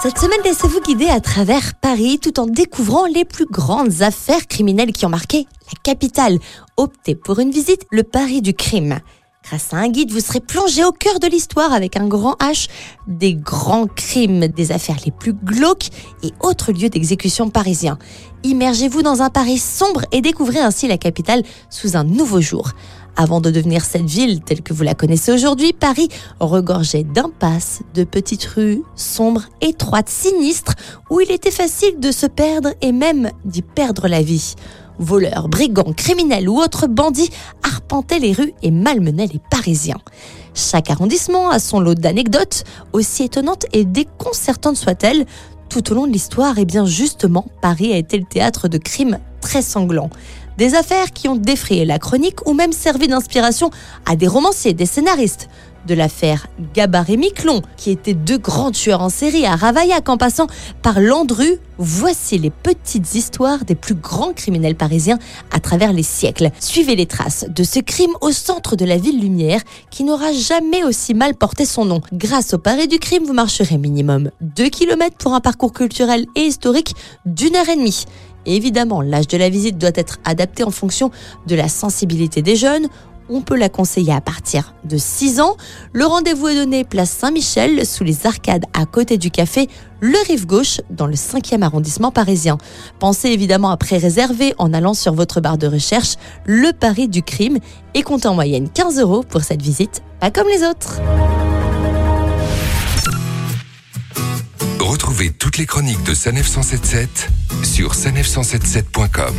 Cette semaine, laissez-vous guider à travers Paris tout en découvrant les plus grandes affaires criminelles qui ont marqué la capitale. Optez pour une visite, le Paris du crime. Grâce à un guide, vous serez plongé au cœur de l'histoire avec un grand H des grands crimes, des affaires les plus glauques et autres lieux d'exécution parisiens. Immergez-vous dans un Paris sombre et découvrez ainsi la capitale sous un nouveau jour. Avant de devenir cette ville telle que vous la connaissez aujourd'hui, Paris regorgeait d'impasses, de petites rues sombres, étroites, sinistres, où il était facile de se perdre et même d'y perdre la vie. Voleurs, brigands, criminels ou autres bandits arpentaient les rues et malmenaient les Parisiens. Chaque arrondissement a son lot d'anecdotes, aussi étonnantes et déconcertantes soient-elles. Tout au long de l'histoire, et bien justement, Paris a été le théâtre de crimes très sanglants. Des affaires qui ont défrayé la chronique ou même servi d'inspiration à des romanciers, des scénaristes. De l'affaire Gabar et Miquelon, qui étaient deux grands tueurs en série à Ravaillac en passant par Landru, voici les petites histoires des plus grands criminels parisiens à travers les siècles. Suivez les traces de ce crime au centre de la ville lumière qui n'aura jamais aussi mal porté son nom. Grâce au Paris du crime, vous marcherez minimum 2 km pour un parcours culturel et historique d'une heure et demie. Évidemment, l'âge de la visite doit être adapté en fonction de la sensibilité des jeunes. On peut la conseiller à partir de 6 ans. Le rendez-vous est donné place Saint-Michel, sous les arcades à côté du café Le Rive Gauche, dans le 5e arrondissement parisien. Pensez évidemment à pré-réserver en allant sur votre barre de recherche Le Paris du crime et comptez en moyenne 15 euros pour cette visite, pas comme les autres. Retrouvez toutes les chroniques de Sanef 177 sur sanef177.com.